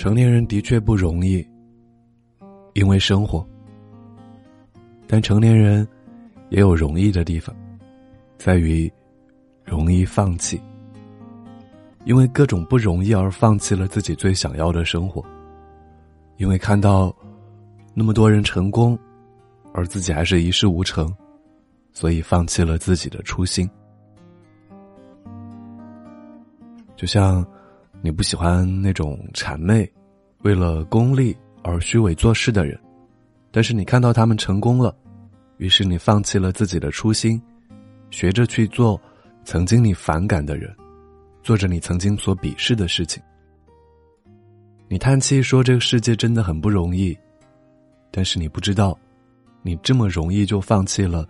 成年人的确不容易，因为生活。但成年人也有容易的地方，在于容易放弃。因为各种不容易而放弃了自己最想要的生活，因为看到那么多人成功，而自己还是一事无成，所以放弃了自己的初心。就像。你不喜欢那种谄媚、为了功利而虚伪做事的人，但是你看到他们成功了，于是你放弃了自己的初心，学着去做曾经你反感的人，做着你曾经所鄙视的事情。你叹气说这个世界真的很不容易，但是你不知道，你这么容易就放弃了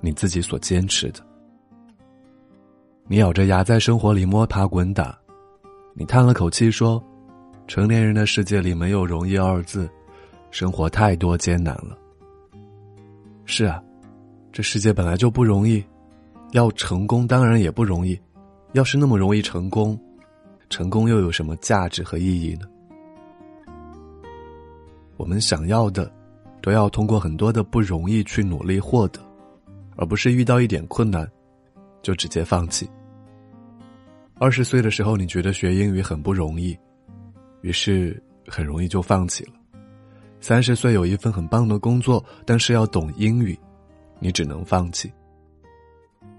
你自己所坚持的。你咬着牙在生活里摸爬滚打。你叹了口气说：“成年人的世界里没有容易二字，生活太多艰难了。”是啊，这世界本来就不容易，要成功当然也不容易。要是那么容易成功，成功又有什么价值和意义呢？我们想要的，都要通过很多的不容易去努力获得，而不是遇到一点困难，就直接放弃。二十岁的时候，你觉得学英语很不容易，于是很容易就放弃了。三十岁有一份很棒的工作，但是要懂英语，你只能放弃。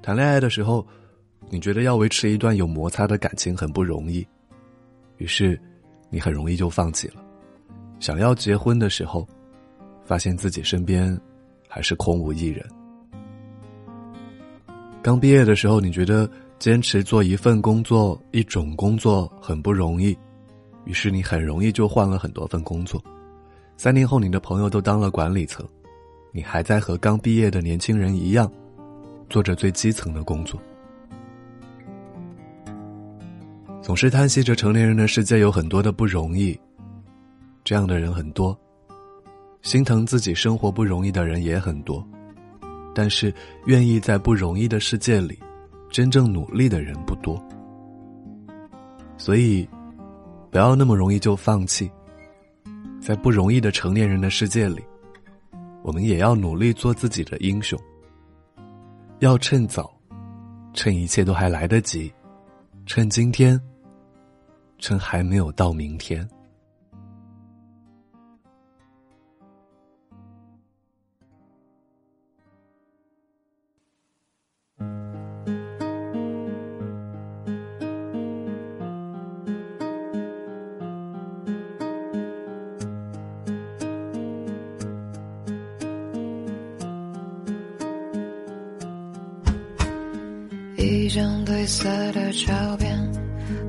谈恋爱的时候，你觉得要维持一段有摩擦的感情很不容易，于是你很容易就放弃了。想要结婚的时候，发现自己身边还是空无一人。刚毕业的时候，你觉得。坚持做一份工作、一种工作很不容易，于是你很容易就换了很多份工作。三年后，你的朋友都当了管理层，你还在和刚毕业的年轻人一样，做着最基层的工作。总是叹息着成年人的世界有很多的不容易，这样的人很多，心疼自己生活不容易的人也很多，但是愿意在不容易的世界里。真正努力的人不多，所以不要那么容易就放弃。在不容易的成年人的世界里，我们也要努力做自己的英雄。要趁早，趁一切都还来得及，趁今天，趁还没有到明天。一张褪色的照片，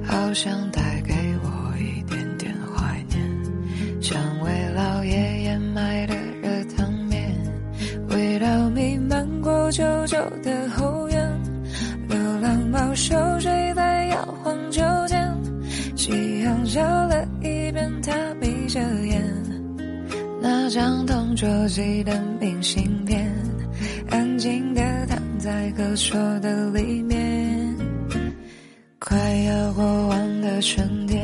好像带给我一点点怀念。像为老爷爷买的热汤面，味道弥漫过旧旧的后院。流浪猫熟睡在摇晃秋千，夕阳照了一遍，他闭着眼。那张同桌寄的明信片，安静的躺在歌手的里面。快要过完的春天，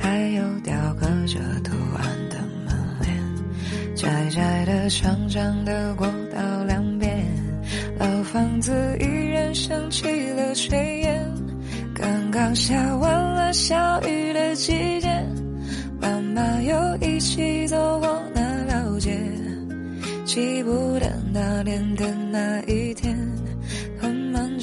还有雕刻着图案的门帘，窄窄的、长长的过道两边，老房子依然升起了炊烟。刚刚下完了小雨的季节，爸妈又一起走过那条街，记不得那年的那一，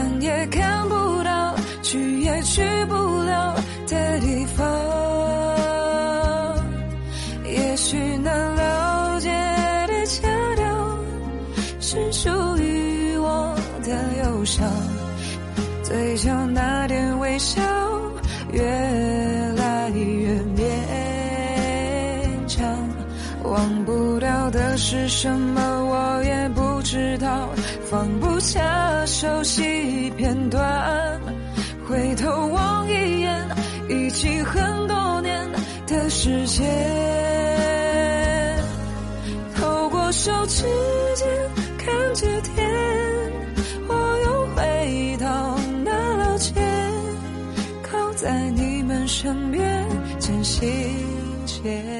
看也看不到，去也去不了的地方。也许能了解的桥流，是属于我的忧伤。嘴角那点微笑，越来越勉强。忘不掉的是什么，我也不。知道。放不下熟悉片段，回头望一眼，已经很多年的时间。透过手指间看着天，我又回到那老街，靠在你们身边，渐行渐。